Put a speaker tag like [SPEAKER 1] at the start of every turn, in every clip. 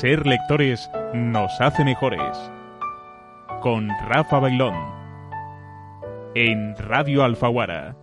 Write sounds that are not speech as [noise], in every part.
[SPEAKER 1] Ser lectores nos hace mejores. Con Rafa Bailón. En Radio Alfaguara.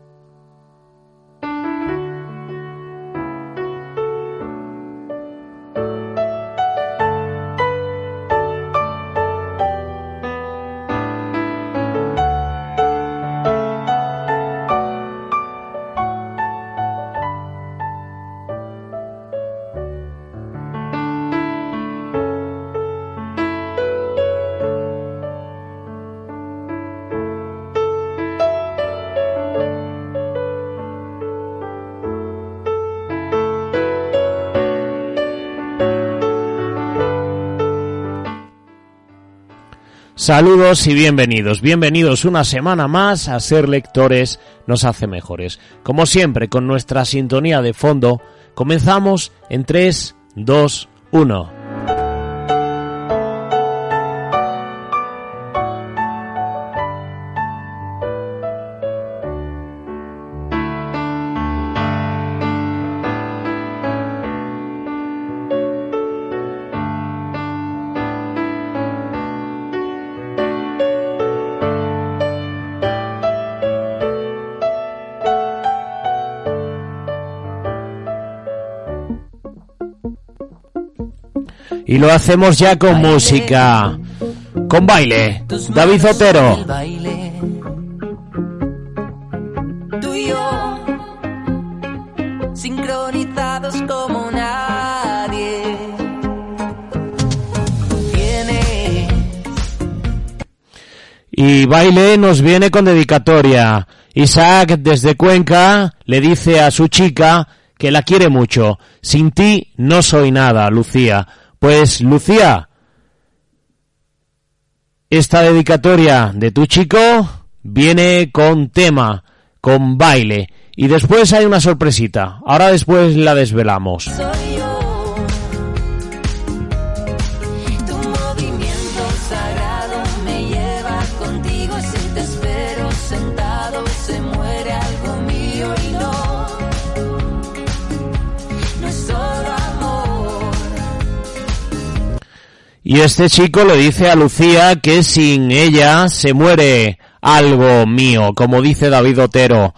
[SPEAKER 2] Saludos y bienvenidos, bienvenidos una semana más a Ser Lectores nos hace mejores. Como siempre, con nuestra sintonía de fondo, comenzamos en 3, 2, 1. Y lo hacemos ya con música. Con baile. David Otero.
[SPEAKER 3] Tú y yo, sincronizados como nadie. Viene
[SPEAKER 2] Y baile nos viene con dedicatoria. Isaac desde Cuenca le dice a su chica que la quiere mucho. Sin ti no soy nada, Lucía. Pues Lucía, esta dedicatoria de tu chico viene con tema, con baile. Y después hay una sorpresita. Ahora después la desvelamos.
[SPEAKER 3] Y
[SPEAKER 2] este chico le dice a Lucía que sin ella se muere algo mío, como dice David Otero.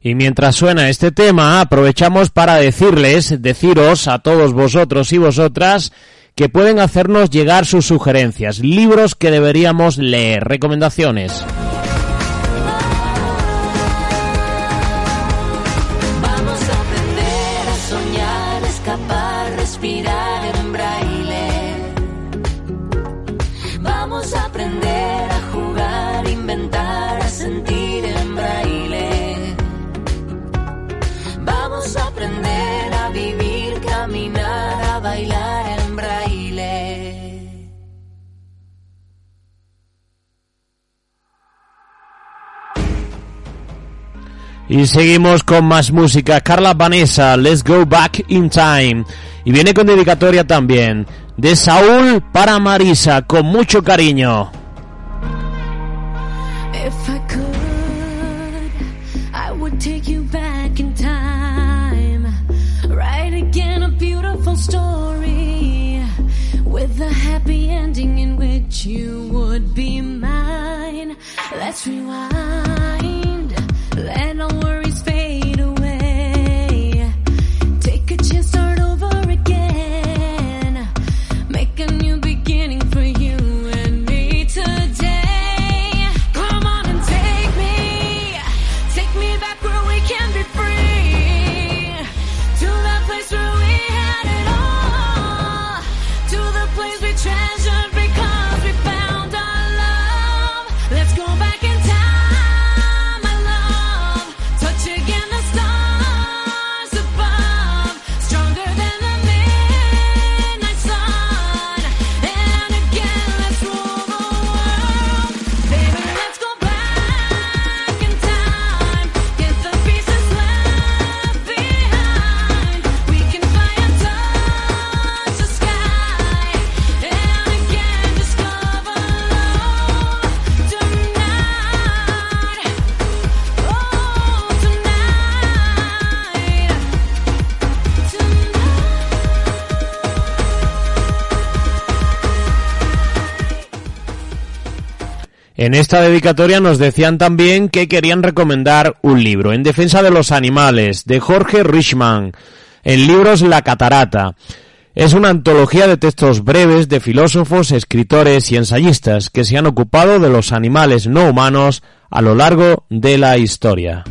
[SPEAKER 3] Y
[SPEAKER 2] mientras suena este tema, aprovechamos para decirles, deciros a todos vosotros y vosotras, que pueden hacernos llegar sus sugerencias, libros que deberíamos leer, recomendaciones. Y seguimos con más música. Carla Vanessa, Let's Go Back in Time. Y viene con dedicatoria también. De Saúl para Marisa, con mucho cariño.
[SPEAKER 4] If I could, I would take you back in time. Write again a beautiful story. With a happy ending in which you would be mine. Let's rewind. Let all worries fade.
[SPEAKER 2] En esta dedicatoria nos decían también que querían recomendar un libro, En defensa de los animales, de Jorge Richman, en libros La Catarata. Es una antología de textos breves de filósofos, escritores y ensayistas que se han ocupado de los animales no humanos a lo largo de la historia.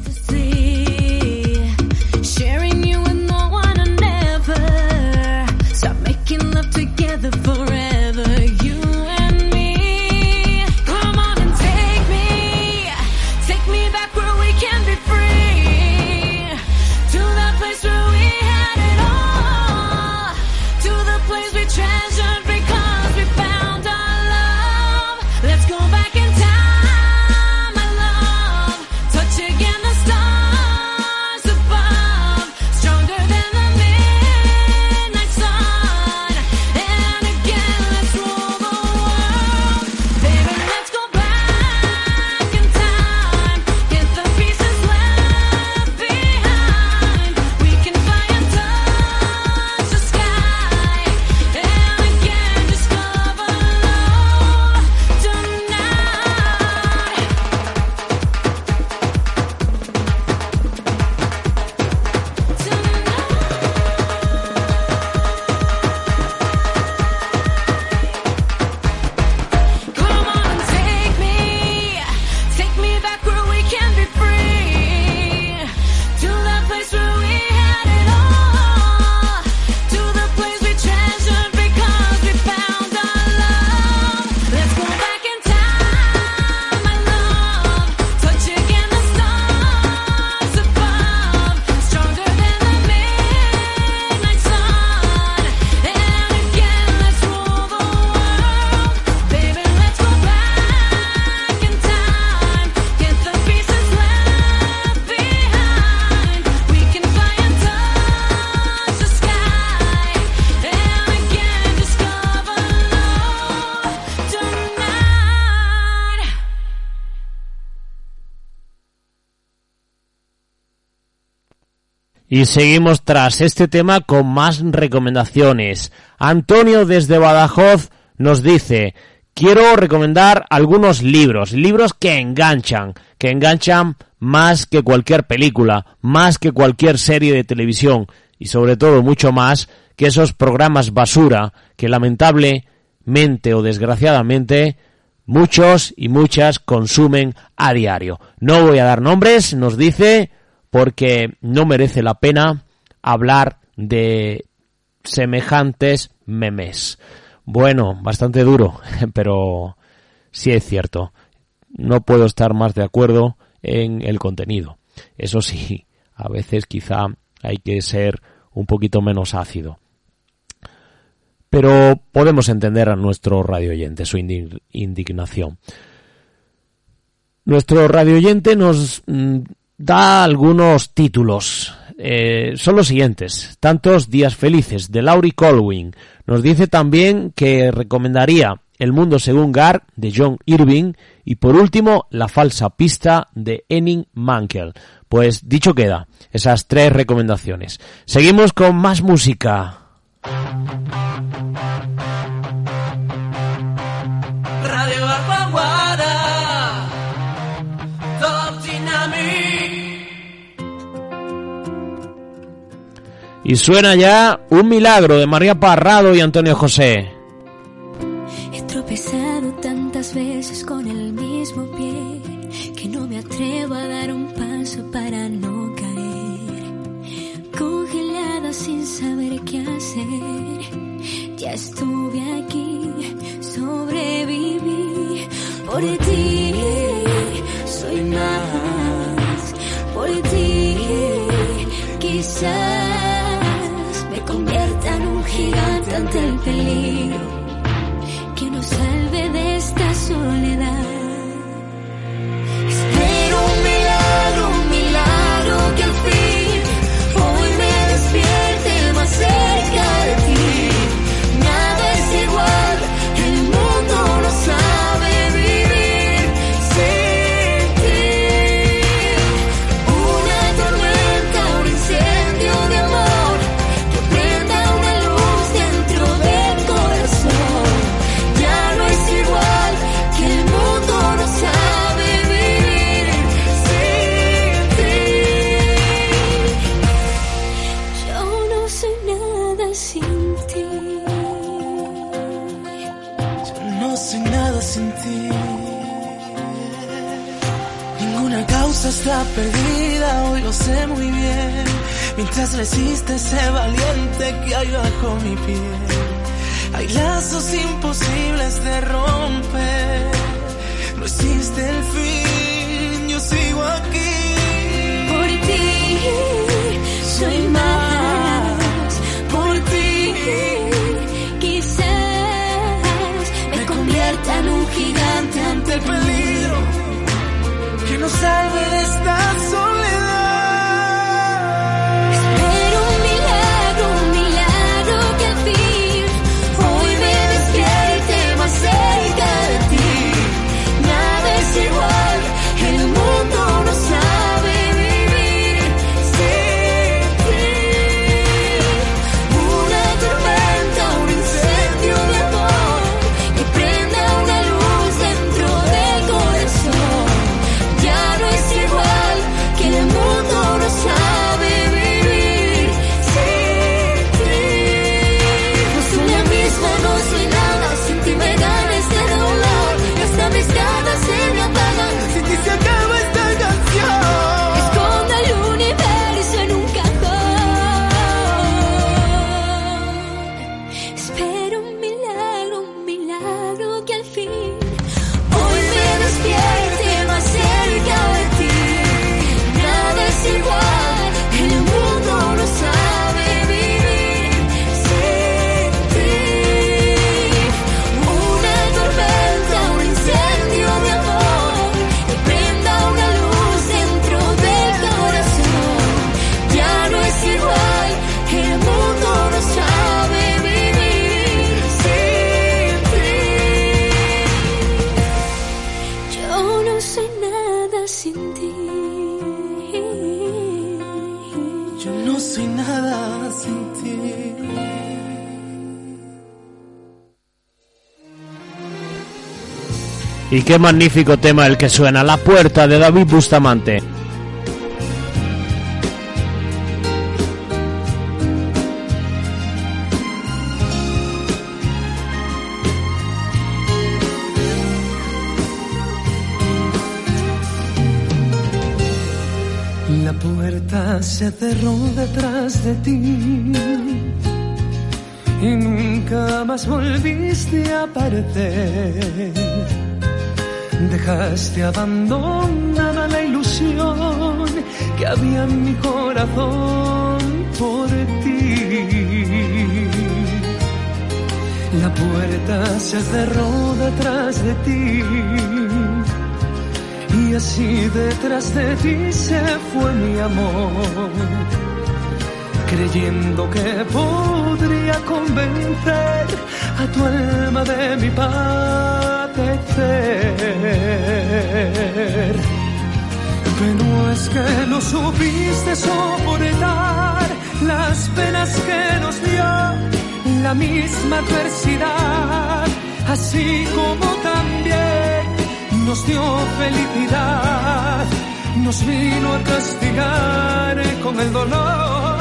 [SPEAKER 2] Y seguimos tras este tema con más recomendaciones. Antonio desde Badajoz nos dice, quiero recomendar algunos libros, libros que enganchan, que enganchan más que cualquier película, más que cualquier serie de televisión y sobre todo mucho más que esos programas basura que lamentablemente o desgraciadamente muchos y muchas consumen a diario. No voy a dar nombres, nos dice porque no merece la pena hablar de semejantes memes. Bueno, bastante duro, [laughs] pero sí es cierto. No puedo estar más de acuerdo en el contenido. Eso sí, a veces quizá hay que ser un poquito menos ácido. Pero podemos entender a nuestro radio oyente su indi- indignación. Nuestro radio oyente nos mm, da algunos títulos. Eh, son los siguientes. Tantos días felices de Laurie Colwyn. Nos dice también que recomendaría El mundo según Gar de John Irving y por último La falsa pista de Henning Mankell. Pues dicho queda, esas tres recomendaciones. Seguimos con más música. Y suena ya Un milagro de María Parrado y Antonio José.
[SPEAKER 4] He tropezado tantas veces con el mismo pie que no me atrevo a dar un paso para no caer. Congelada sin saber qué hacer, ya estuve aquí, sobreviví por ti. Ante el peligro que nos salve de esta soledad.
[SPEAKER 2] Qué magnífico tema el que suena, La Puerta de David Bustamante.
[SPEAKER 5] Y así detrás de ti se fue mi amor, creyendo que podría convencer a tu alma de mi padecer. Pero es que no supiste soportar las penas que nos dio la misma adversidad, así como también nos dio felicidad, nos vino a castigar con el dolor.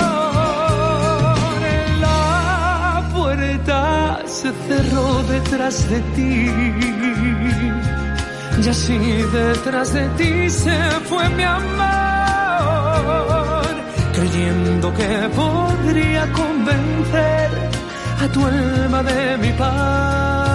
[SPEAKER 5] La puerta se cerró detrás de ti. Y así detrás de ti se fue mi amor, creyendo que podría convencer a tu alma de mi padecer.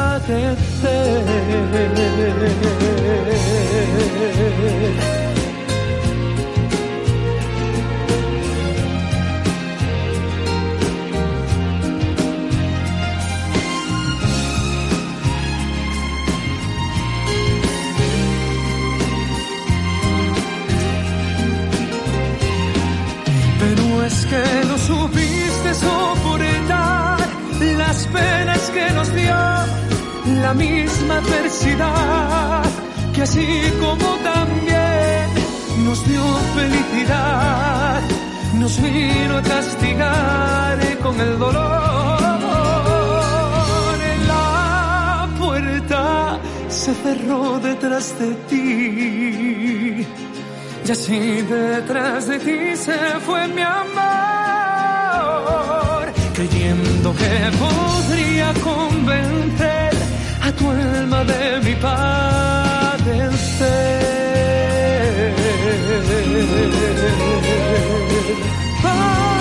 [SPEAKER 5] Pero es que no supiste soportar las penas que nos dio la misma adversidad, que así como también nos dio felicidad, nos vino a castigar con el dolor. La puerta se cerró detrás de ti. Y así detrás de ti se fue mi amor, creyendo que podría convencer a tu alma de mi padecer. Padecer.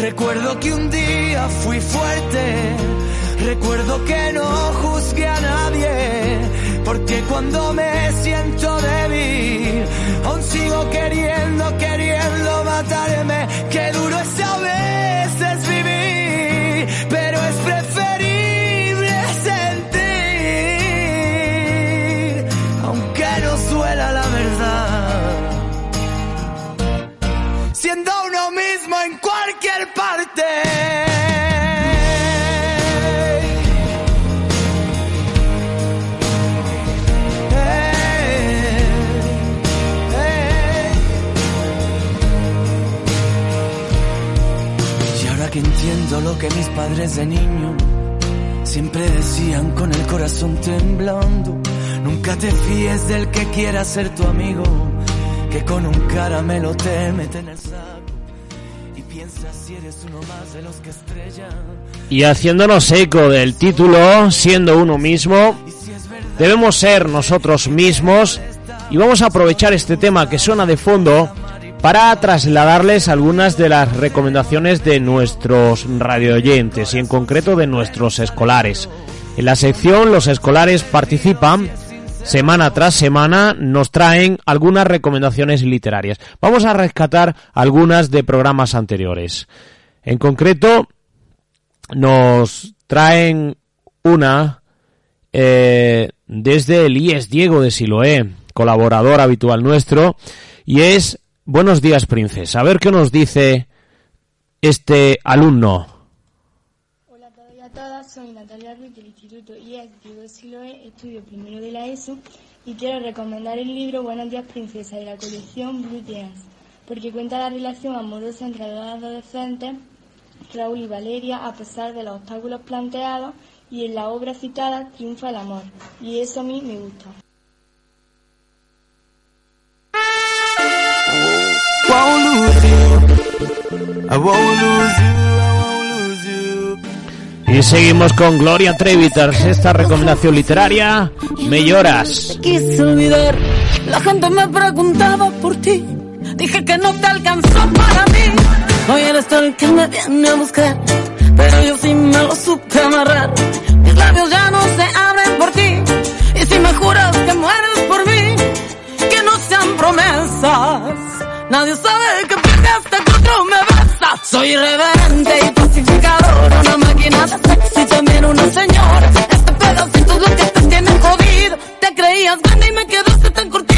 [SPEAKER 5] Recuerdo que un día fui fuerte, recuerdo que no juzgué a nadie, porque cuando
[SPEAKER 6] que mis padres de niño siempre decían con el corazón temblando. Nunca te fíes del que quiera ser tu amigo, que con un caramelo te mete en el saco. Y piensas si eres uno más de los que estrellan.
[SPEAKER 2] Y haciéndonos eco del título, siendo uno mismo, debemos ser nosotros mismos y vamos a aprovechar este tema que suena de fondo para trasladarles algunas de las recomendaciones de nuestros radioyentes y en concreto de nuestros escolares. En la sección los escolares participan semana tras semana nos traen algunas recomendaciones literarias. Vamos a rescatar algunas de programas anteriores. En concreto, nos traen una eh, desde el IES Diego de Siloé, colaborador habitual nuestro, y es Buenos días, princesa. A ver qué nos dice este alumno.
[SPEAKER 7] Hola a todos y a todas, soy Natalia Ruiz del Instituto IES Siloé, estudio primero de la ESO y quiero recomendar el libro Buenos días princesa de la colección Blue Jeans, porque cuenta la relación amorosa entre dos adolescentes, Raúl y Valeria, a pesar de los obstáculos planteados y en la obra citada triunfa el amor y eso a mí me gusta.
[SPEAKER 6] I won't lose you. I won't lose you.
[SPEAKER 2] Y seguimos con Gloria Trevi tras esta recomendación literaria. Me lloras.
[SPEAKER 8] quise olvidar. La gente me preguntaba por ti. Dije que no te alcanzó para mí. Hoy eres tú el que me viene a buscar. Pero yo sí me lo supe amarrar. Mis labios ya no se abren por ti. Y si me juras que mueres por mí, que no sean promesas. Nadie sabe que pegaste que otro me besa. Soy irreverente y pacificador. Una máquina de sexo y también una señora. Este pedacito es lo que te tiene jodido. Te creías grande y me quedaste tan cortito.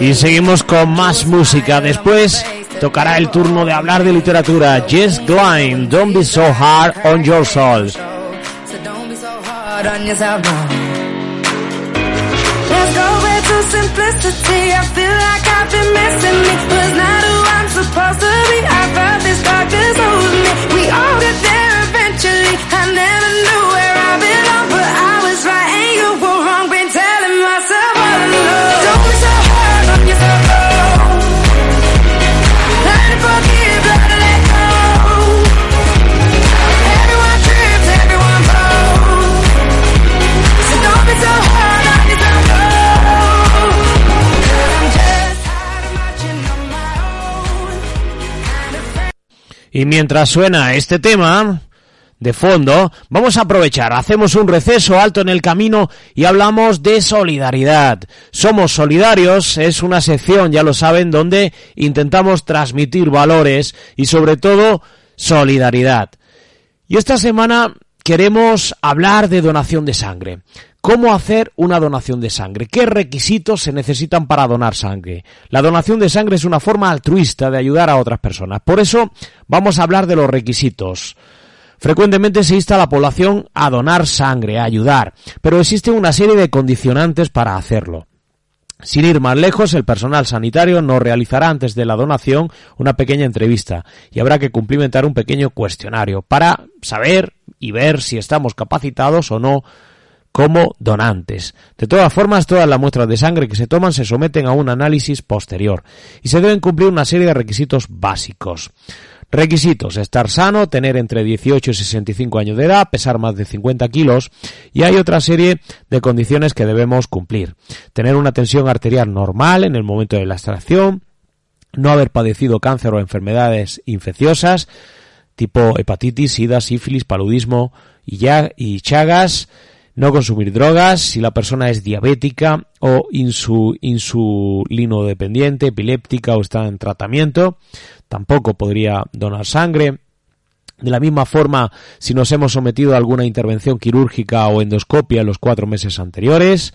[SPEAKER 8] Y
[SPEAKER 2] seguimos con más música. Después tocará el turno de hablar de literatura. Jess Glynn, Don't Be So Hard on Your Soul.
[SPEAKER 9] I feel like I've been missing me. Was not who I'm supposed to be. I felt this darkness over me. We all get there eventually. I never knew where I belong, but I was right and you were wrong.
[SPEAKER 2] Y mientras suena este tema de fondo, vamos a aprovechar, hacemos un receso alto en el camino y hablamos de solidaridad. Somos solidarios, es una sección, ya lo saben, donde intentamos transmitir valores y sobre todo solidaridad. Y esta semana queremos hablar de donación de sangre. ¿Cómo hacer una donación de sangre? ¿Qué requisitos se necesitan para donar sangre? La donación de sangre es una forma altruista de ayudar a otras personas. Por eso vamos a hablar de los requisitos. Frecuentemente se insta a la población a donar sangre, a ayudar, pero existe una serie de condicionantes para hacerlo. Sin ir más lejos, el personal sanitario nos realizará antes de la donación una pequeña entrevista y habrá que cumplimentar un pequeño cuestionario para saber y ver si estamos capacitados o no como donantes. De todas formas, todas las muestras de sangre que se toman se someten a un análisis posterior y se deben cumplir una serie de requisitos básicos. Requisitos, estar sano, tener entre 18 y 65 años de edad, pesar más de 50 kilos y hay otra serie de condiciones que debemos cumplir. Tener una tensión arterial normal en el momento de la extracción, no haber padecido cáncer o enfermedades infecciosas tipo hepatitis, sida, sífilis, paludismo y, ya, y chagas, no consumir drogas, si la persona es diabética o insu, insulinodependiente, epiléptica o está en tratamiento, tampoco podría donar sangre. De la misma forma, si nos hemos sometido a alguna intervención quirúrgica o endoscopia en los cuatro meses anteriores,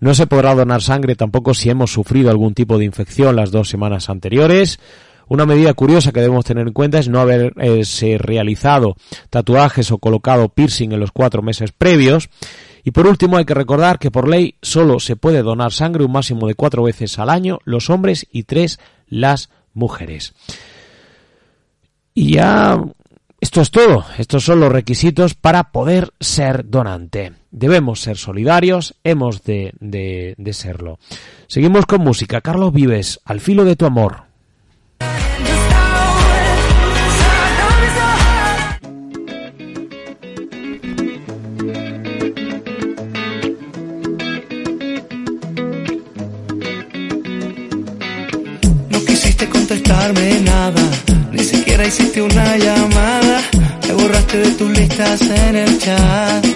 [SPEAKER 2] no se podrá donar sangre tampoco si hemos sufrido algún tipo de infección las dos semanas anteriores. Una medida curiosa que debemos tener en cuenta es no haberse realizado tatuajes o colocado piercing en los cuatro meses previos. Y por último hay que recordar que por ley solo se puede donar sangre un máximo de cuatro veces al año los hombres y tres las mujeres. Y ya esto es todo. Estos son los requisitos para poder ser donante. Debemos ser solidarios, hemos de, de, de serlo. Seguimos con música. Carlos Vives, al filo de tu amor.
[SPEAKER 9] Quisiste contestarme nada, ni siquiera hiciste una llamada. Me borraste de tus listas en el chat.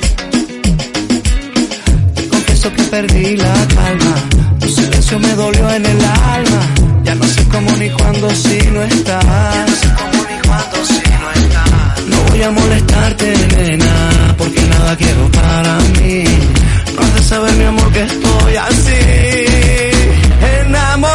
[SPEAKER 9] Confieso que perdí la calma. Tu silencio me dolió en el alma. Ya no sé cómo ni cuándo si no estás. Ya no sé cómo ni cuándo si no estás. No voy a molestarte, nena, porque nada quiero para mí. No has de saber, mi amor, que estoy así. Enamorado,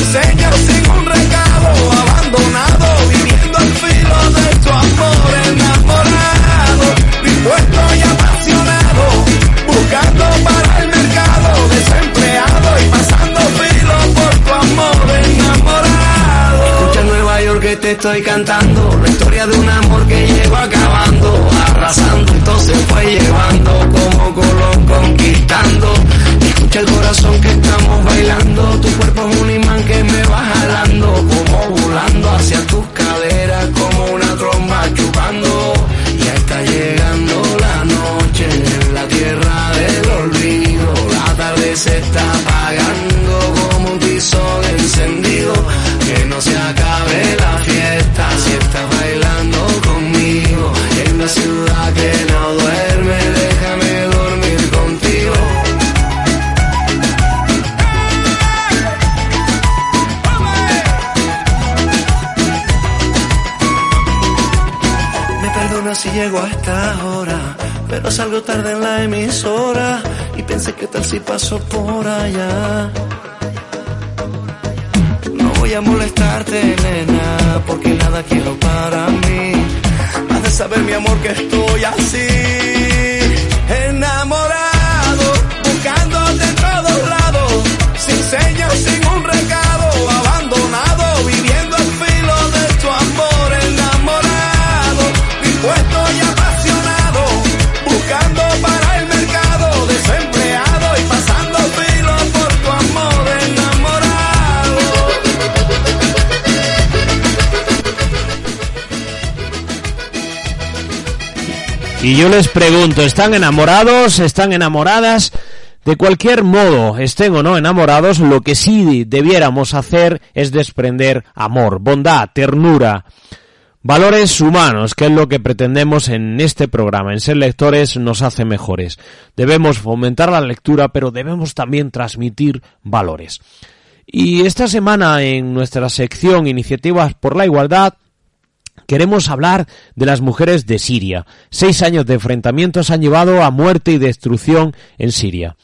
[SPEAKER 9] Sin señas, sin un recado. Abandonado, viviendo al filo de tu amor. Enamorado, dispuesto y apasionado. Buscando para el mercado. Desempleado y pasando filo por tu amor. Enamorado. Escucha Nueva York que te estoy cantando. La historia de un amor que llevo acabando. Arrasando, entonces fue llevando. Como Colón conquistando. Escucha el corazón que estamos bailando. Tu cuerpo es un imán que me va jalando. Como volando hacia tus caderas. Como una tromba chupando. Ya está llegando la noche en la tierra del olvido. La tarde se está apagando como un tizón encendido. Que no se acabe la llego a esta hora. pero salgo tarde en la emisora y pensé que tal si paso por allá. No voy a molestarte, nena, porque nada quiero para mí. Has de saber, mi amor, que estoy así, enamorado, buscándote en todos lados, sin señas, sin Y
[SPEAKER 2] yo les pregunto, ¿están enamorados? ¿Están enamoradas? De cualquier modo, estén o no enamorados, lo que sí debiéramos hacer es desprender amor, bondad, ternura, valores humanos, que es lo que pretendemos en este programa. En ser lectores nos hace mejores. Debemos fomentar la lectura, pero debemos también transmitir valores. Y esta semana en nuestra sección Iniciativas por la Igualdad queremos hablar de las mujeres de Siria. Seis años de enfrentamientos han llevado a muerte y destrucción en Siria.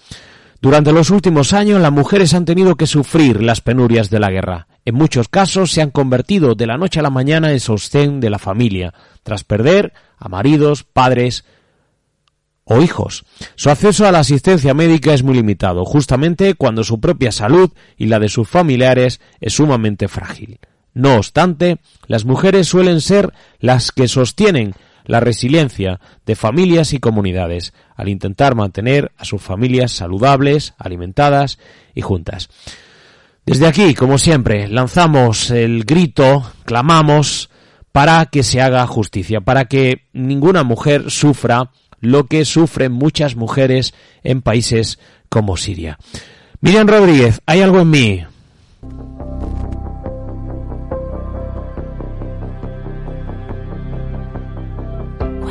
[SPEAKER 2] Durante los últimos años las mujeres han tenido que sufrir las penurias de la guerra. En muchos casos se han convertido de la noche a la mañana en sostén de la familia, tras perder a maridos, padres o hijos. Su acceso a la asistencia médica es muy limitado, justamente cuando su propia salud y la de sus familiares es sumamente frágil. No obstante, las mujeres suelen ser las que sostienen la resiliencia de familias y comunidades al intentar mantener a sus familias saludables, alimentadas y juntas. Desde aquí, como siempre, lanzamos el grito, clamamos para que se haga justicia, para que ninguna mujer sufra lo que sufren muchas mujeres en países como Siria. Miriam Rodríguez, hay algo en mí.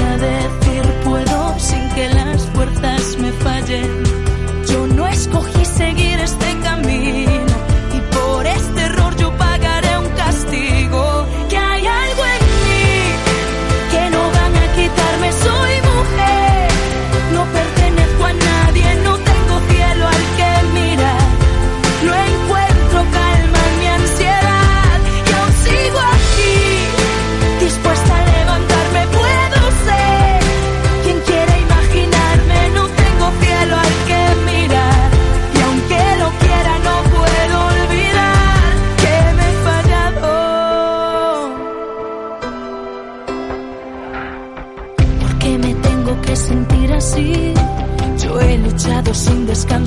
[SPEAKER 10] a decir puedo sin que las fuerzas me fallen.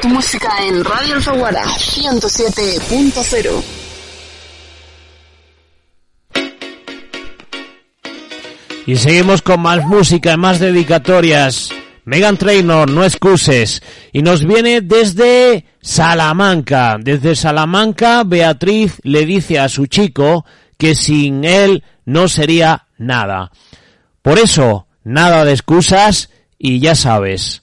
[SPEAKER 11] Tu música en Radio Alfaguara 107.0.
[SPEAKER 4] Y seguimos con más música, más dedicatorias. Megan Trainor, no excuses. Y nos viene desde Salamanca. Desde Salamanca, Beatriz le dice a su chico que sin él no sería nada. Por eso, nada de excusas y ya sabes,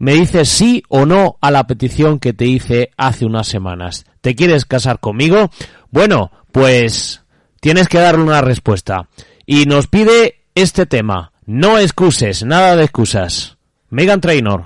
[SPEAKER 4] me dices sí o no a la petición que te hice hace unas semanas. ¿Te quieres casar conmigo? Bueno, pues tienes que darle una respuesta. Y nos pide este tema. No excuses, nada de excusas. Megan Trainor.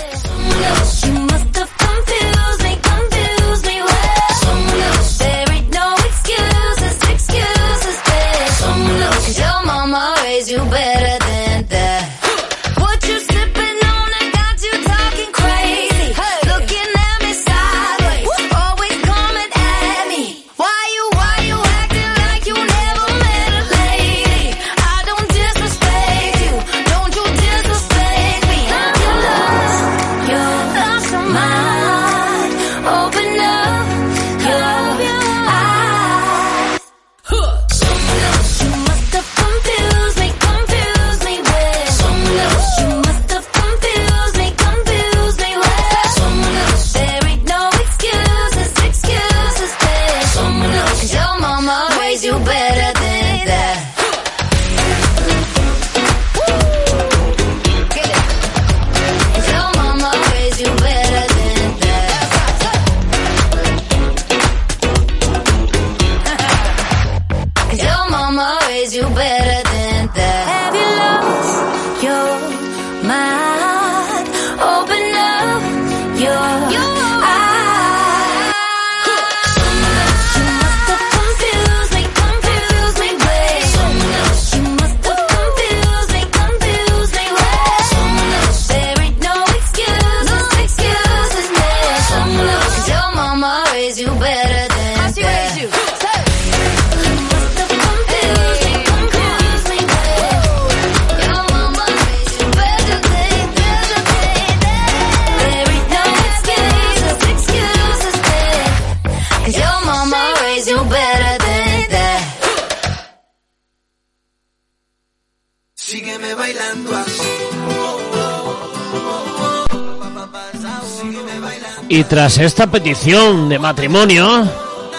[SPEAKER 4] Tras esta petición de matrimonio,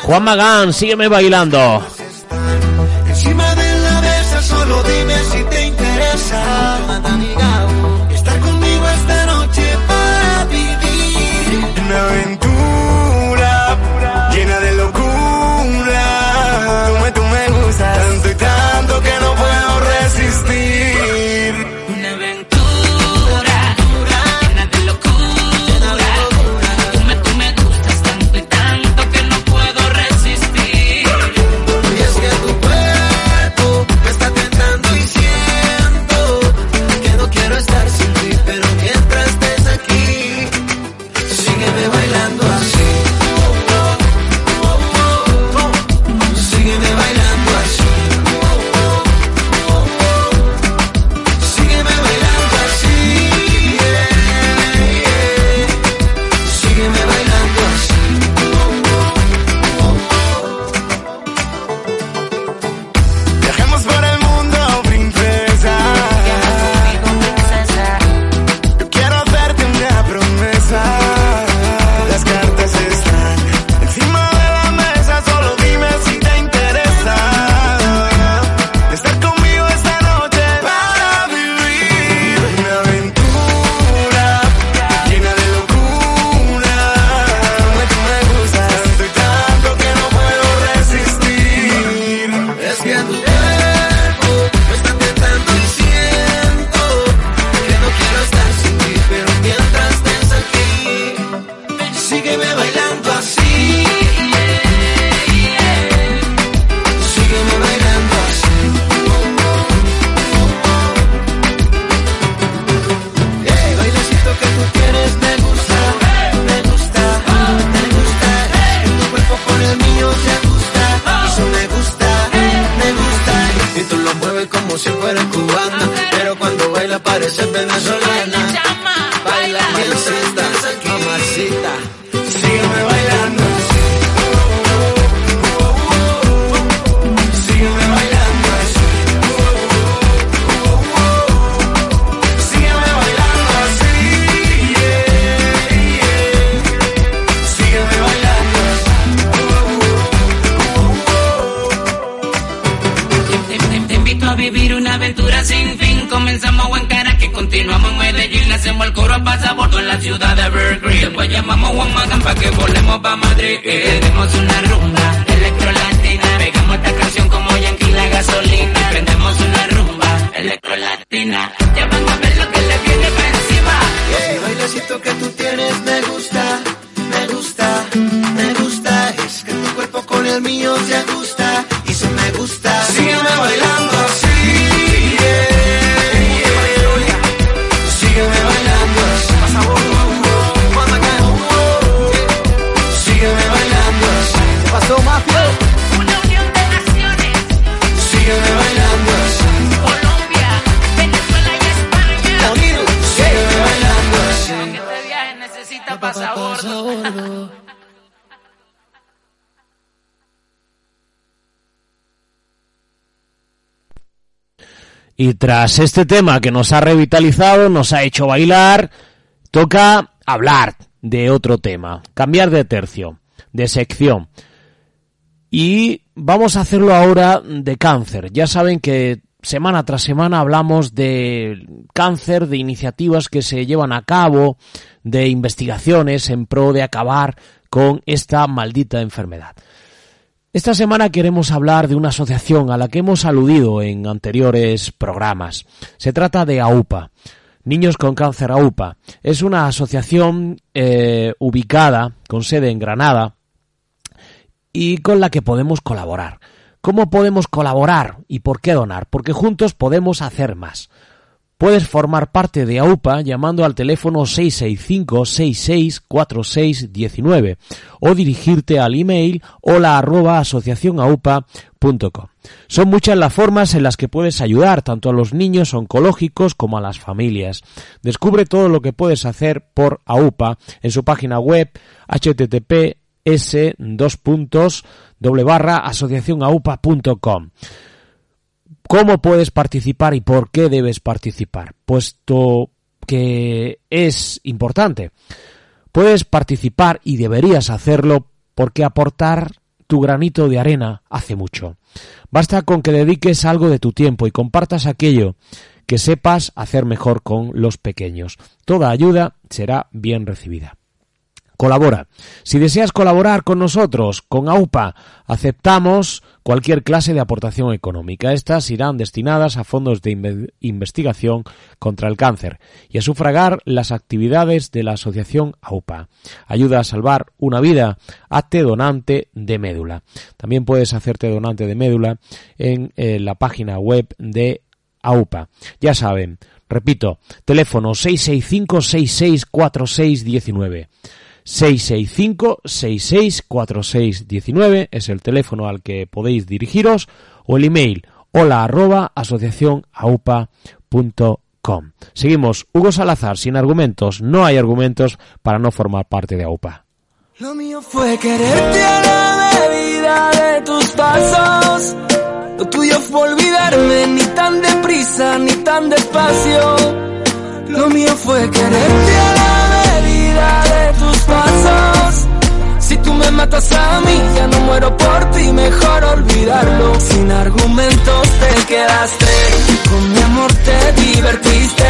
[SPEAKER 4] Juan Magán, sígueme bailando.
[SPEAKER 9] Llamamos Juan Magán para que volemos pa' Madrid. Y tenemos una rumba Y
[SPEAKER 2] tras este tema que nos ha revitalizado, nos ha hecho bailar, toca hablar de otro tema, cambiar de tercio, de sección. Y vamos a hacerlo ahora de cáncer. Ya saben que semana tras semana hablamos de cáncer, de iniciativas que se llevan a cabo, de investigaciones en pro de acabar con esta maldita enfermedad. Esta semana queremos hablar de una asociación a la que hemos aludido en anteriores programas. Se trata de AUPA. Niños con Cáncer AUPA. Es una asociación eh, ubicada con sede en Granada y con la que podemos colaborar. ¿Cómo podemos colaborar y por qué donar? Porque juntos podemos hacer más. Puedes formar parte de AUPA llamando al teléfono 665-664619 o dirigirte al email hola arroba asociacionaupa.com. Son muchas las formas en las que puedes ayudar tanto a los niños oncológicos como a las familias. Descubre todo lo que puedes hacer por AUPA en su página web https dos puntos doble barra asociacionaupa.com. ¿Cómo puedes participar y por qué debes participar? Puesto que es importante. Puedes participar y deberías hacerlo porque aportar tu granito de arena hace mucho. Basta con que dediques algo de tu tiempo y compartas aquello que sepas hacer mejor con los pequeños. Toda ayuda será bien recibida. Colabora. Si deseas colaborar con nosotros, con AUPA, aceptamos cualquier clase de aportación económica. Estas irán destinadas a fondos de inve- investigación contra el cáncer y a sufragar las actividades de la asociación AUPA. Ayuda a salvar una vida. Hazte donante de médula. También puedes hacerte donante de médula en eh, la página web de AUPA. Ya saben, repito, teléfono 665-664619. 665-664619 es el teléfono al que podéis dirigiros o el email hola arroba asociacionaupa.com. Seguimos, Hugo Salazar, sin argumentos, no hay argumentos para no formar parte de AUPA.
[SPEAKER 6] Lo mío fue quererte a la medida de tus pasos. Lo tuyo fue olvidarme ni tan deprisa ni tan despacio. Lo mío fue quererte a la medida de Si tú me matas a mí, ya no muero por ti, mejor olvidarlo. Sin argumentos te quedaste, con mi amor te divertiste.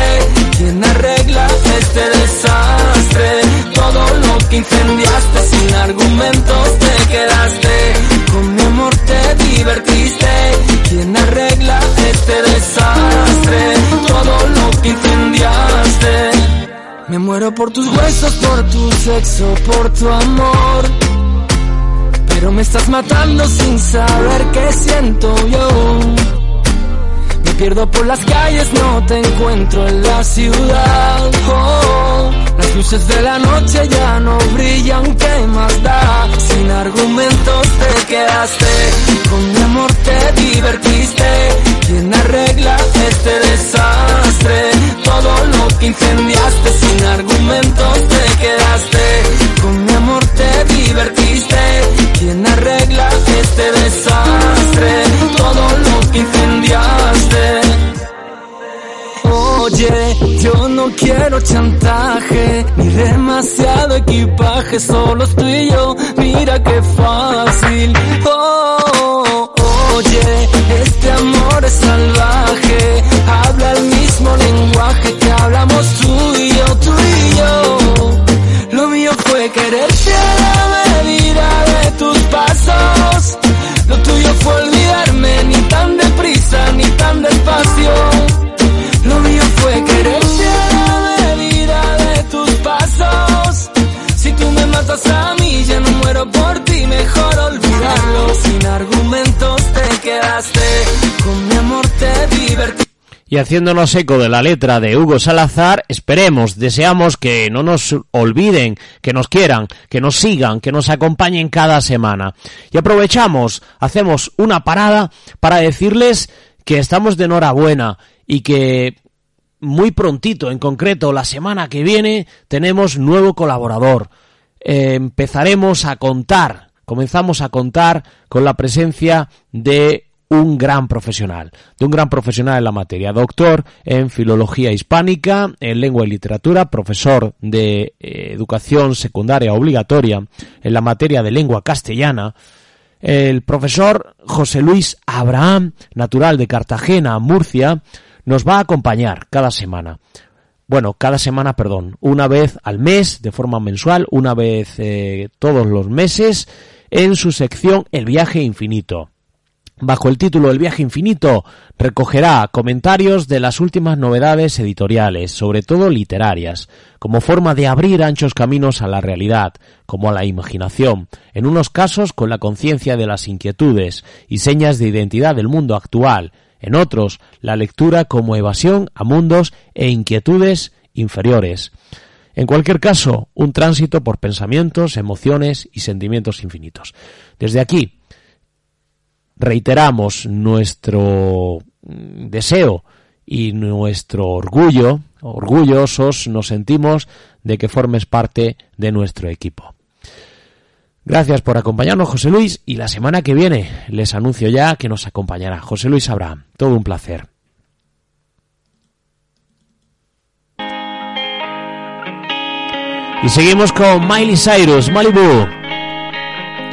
[SPEAKER 6] ¿Quién arregla este desastre? Todo lo que incendiaste, sin argumentos te quedaste. Con mi amor te divertiste. ¿Quién arregla este desastre? Todo lo que incendiaste. Me muero por tus huesos, por tu sexo, por tu amor. Pero me estás matando sin saber qué siento yo. Me pierdo por las calles, no te encuentro en la ciudad. Oh, las luces de la noche ya no brillan, ¿qué más da? Sin argumentos te quedaste, con mi amor te divertiste. ¿Quién arregla este desastre? Todo lo que incendiaste, sin argumentos te quedaste. Con mi amor te divertiste. ¿Quién arregla este desastre? Todo lo que incendiaste. Oye, yo no quiero chantaje, ni demasiado equipaje, solo tú y yo, mira qué fácil. Oh, oye, este amor es salvaje, habla el mismo lenguaje que hablamos tú y yo, tú y yo. Lo mío fue quererte a la medida de tus pasos, lo tuyo fue el
[SPEAKER 2] Y haciéndonos eco de la letra de Hugo Salazar, esperemos, deseamos que no nos olviden, que nos quieran, que nos sigan, que nos acompañen cada semana. Y aprovechamos, hacemos una parada para decirles que estamos de enhorabuena y que muy prontito, en concreto la semana que viene, tenemos nuevo colaborador. Empezaremos a contar, comenzamos a contar con la presencia de un gran profesional, de un gran profesional en la materia, doctor en filología hispánica, en lengua y literatura, profesor de eh, educación secundaria obligatoria en la materia de lengua castellana, el profesor José Luis Abraham, natural de Cartagena, Murcia, nos va a acompañar cada semana. Bueno, cada semana, perdón, una vez al mes, de forma mensual, una vez eh, todos los meses, en su sección El viaje infinito. Bajo el título El viaje infinito recogerá comentarios de las últimas novedades editoriales, sobre todo literarias, como forma de abrir anchos caminos a la realidad, como a la imaginación, en unos casos con la conciencia de las inquietudes y señas de identidad del mundo actual, en otros la lectura como evasión a mundos e inquietudes inferiores. En cualquier caso, un tránsito por pensamientos, emociones y sentimientos infinitos. Desde aquí, reiteramos nuestro deseo y nuestro orgullo, orgullosos nos sentimos de que formes parte de nuestro equipo. Gracias por acompañarnos, José Luis, y la semana que viene les anuncio ya que nos acompañará José Luis Abraham. Todo un placer. Y seguimos con Miley Cyrus, Malibu.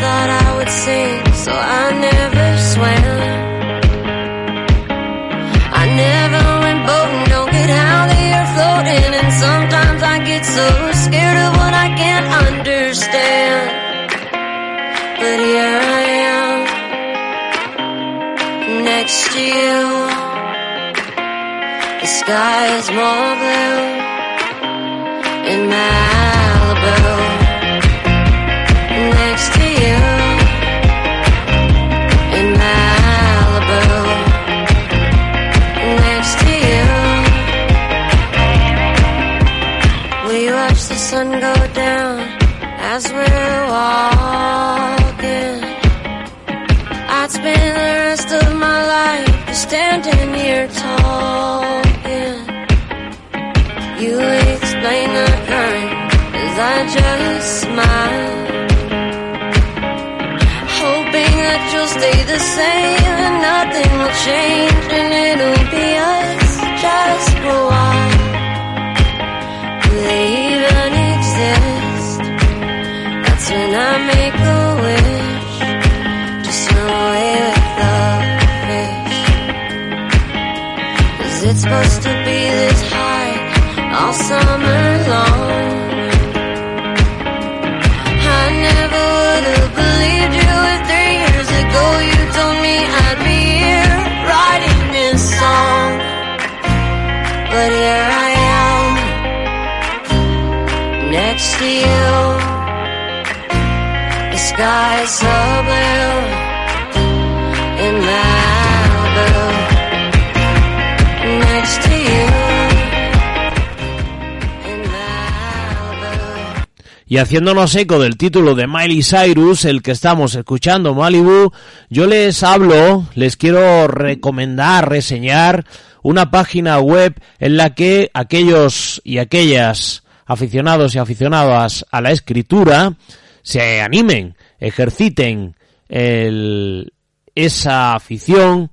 [SPEAKER 4] thought I would sing, so I never swam. I never went boating, don't get how they are floating, and sometimes I get so scared of what I can't understand. But here I am, next to you. The sky is more blue in Malibu walking. I'd spend the rest of my life standing here talking. You explain the current as I just smile hoping that you'll stay the same and nothing will change and it'll be us just for a while. It supposed to be this high all summer long? I never would have believed you if three years ago you told me I'd be here writing this song. But here I am, next to you. The sky is so blue
[SPEAKER 2] Y haciéndonos eco del título de Miley Cyrus, el que estamos escuchando, Malibu, yo les hablo, les quiero recomendar, reseñar una página web en la que aquellos y aquellas aficionados y aficionadas a la escritura se animen, ejerciten esa afición,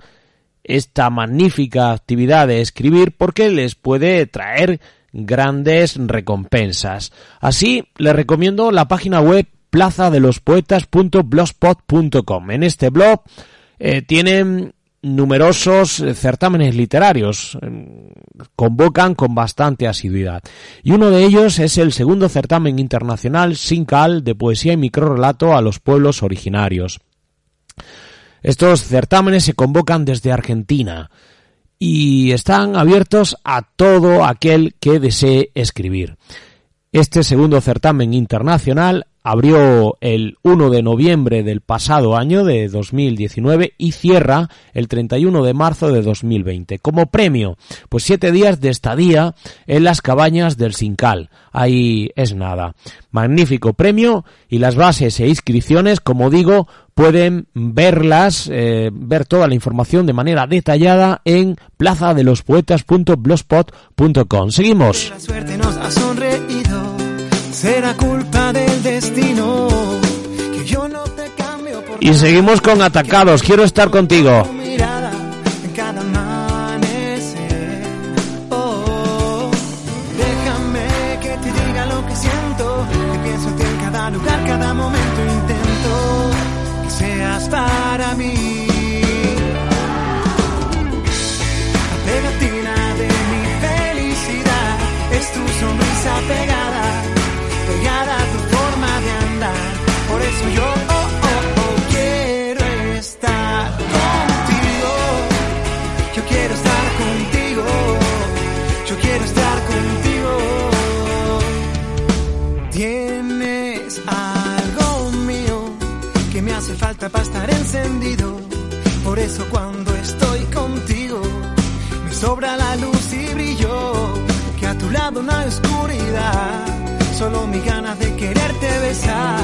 [SPEAKER 2] esta magnífica actividad de escribir porque les puede traer grandes recompensas. Así, les recomiendo la página web plazadelospoetas.blogspot.com. En este blog eh, tienen numerosos eh, certámenes literarios, eh, convocan con bastante asiduidad. Y uno de ellos es el segundo certamen internacional Sincal de poesía y microrelato a los pueblos originarios. Estos certámenes se convocan desde Argentina y están abiertos a todo aquel que desee escribir. Este segundo certamen internacional abrió el 1 de noviembre del pasado año de 2019 y cierra el 31 de marzo de 2020. Como premio, pues siete días de estadía en las cabañas del Sincal. Ahí es nada. Magnífico premio y las bases e inscripciones, como digo, pueden verlas, eh, ver toda la información de manera detallada en plazadelospoetas.blogspot.com. Seguimos.
[SPEAKER 12] La suerte nos. Será culpa del destino. Que yo no te cambio por
[SPEAKER 2] Y seguimos con Atacados. Quiero estar contigo.
[SPEAKER 12] mirada Por eso cuando estoy contigo me sobra la luz y brillo. Que a tu lado no hay oscuridad, solo mi ganas de quererte besar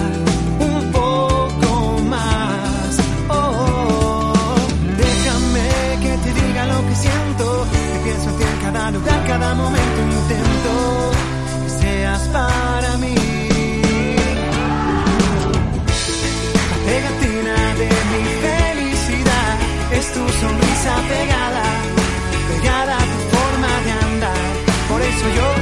[SPEAKER 12] pegada, pegada tu forma de andar. Por eso yo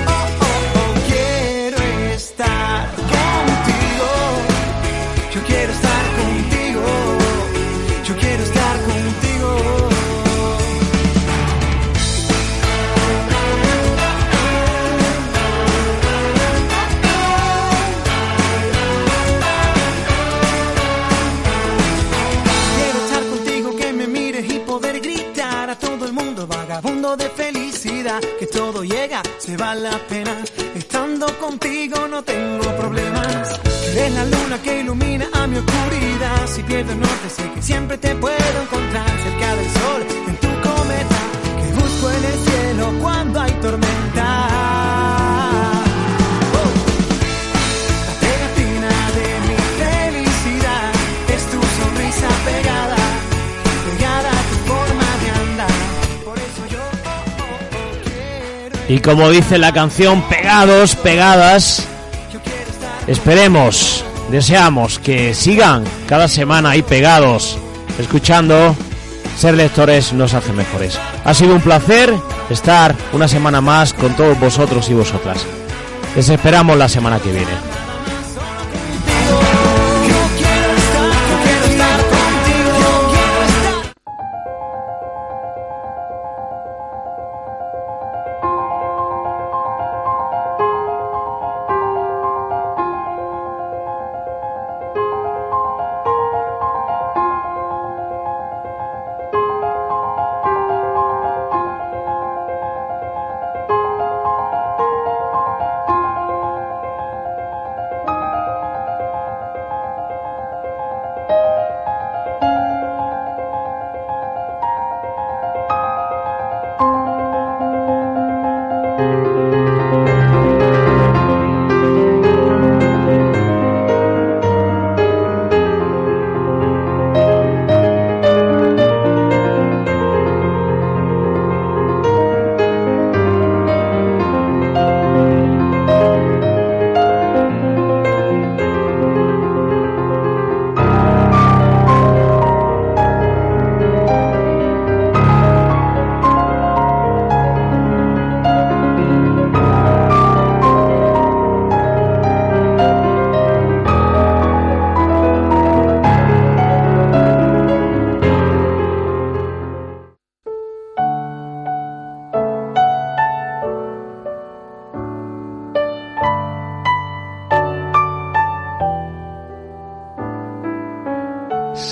[SPEAKER 12] vagabundo de felicidad, que todo llega, se vale la pena. Estando contigo no tengo problemas. Eres la luna que ilumina a mi oscuridad. Si pierdo el norte, sé que siempre te puedo encontrar cerca del sol, en tu cometa, que busco en el cielo cuando hay tormenta.
[SPEAKER 2] Y como dice la canción, pegados, pegadas, esperemos, deseamos que sigan cada semana ahí pegados, escuchando. Ser lectores nos hace mejores. Ha sido un placer estar una semana más con todos vosotros y vosotras. Les esperamos la semana que viene.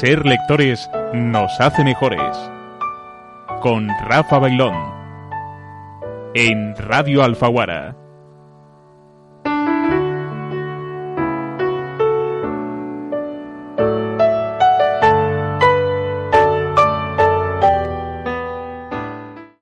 [SPEAKER 1] Ser lectores nos hace mejores. Con Rafa Bailón. En Radio Alfaguara.